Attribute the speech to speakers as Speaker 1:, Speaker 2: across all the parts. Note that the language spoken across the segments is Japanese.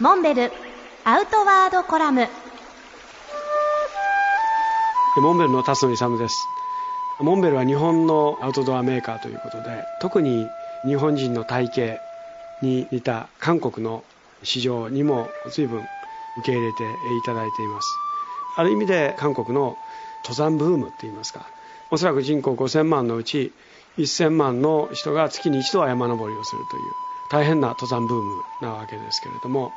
Speaker 1: モンベルアウトワードコラム。
Speaker 2: モンベルの辰野勇です。モンベルは日本のアウトドアメーカーということで特に日本人の体型に似た韓国の市場にも随分受け入れていただいています。ある意味で韓国の登山ブームって言いますかおそらく人口5000万のうち1000万の人が月に一度は山登りをするという大変な登山ブームなわけですけれども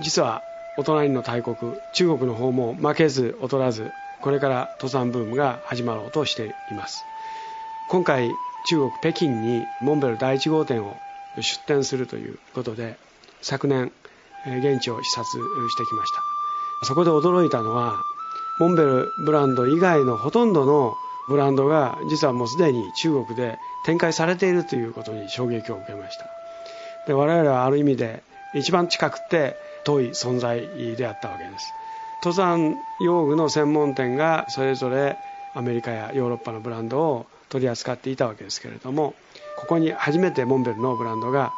Speaker 2: 実はお隣の大国中国の方も負けず劣らずこれから登山ブームが始まろうとしています。今回中国北京にモンベル第1号店を出店するということで昨年現地を視察してきました。そこで驚いたのはモンベルブランド以外のほとんどのブランドが実はもうすでに中国で展開されているということに衝撃を受けました。で我々はある意味で一番近くて遠い存在であったわけです。登山用具の専門店がそれぞれアメリカやヨーロッパのブランドを取り扱っていたわけですけれどもここに初めてモンベルのブランドが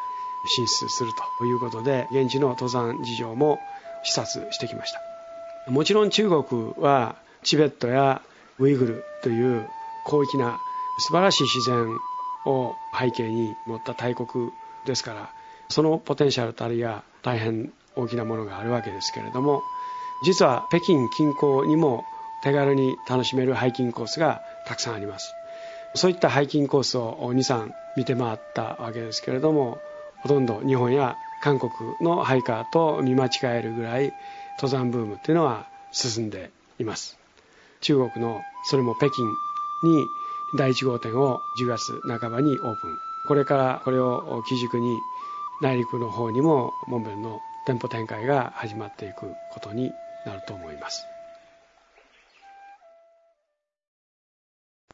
Speaker 2: 進出するということで現地の登山事情も視察してきました。もちろん中国はチベットやウイグルという広域な素晴らしい自然を背景に持った大国ですからそのポテンシャルたりが大変大きなものがあるわけですけれども実は北京近郊にも手軽に楽しめるハイキングコースがたくさんあります。そういったハイキングコースを23見て回ったわけですけれどもほとんど日本や韓国のハイカーと見間違えるぐらい登山ブームっていうのは進んでいます。中国のそれも北京に第1号店を10月半ばにオープン。これからこれを基軸に内陸の方にもモンベルの店舗展開が始まっていくことになると思います。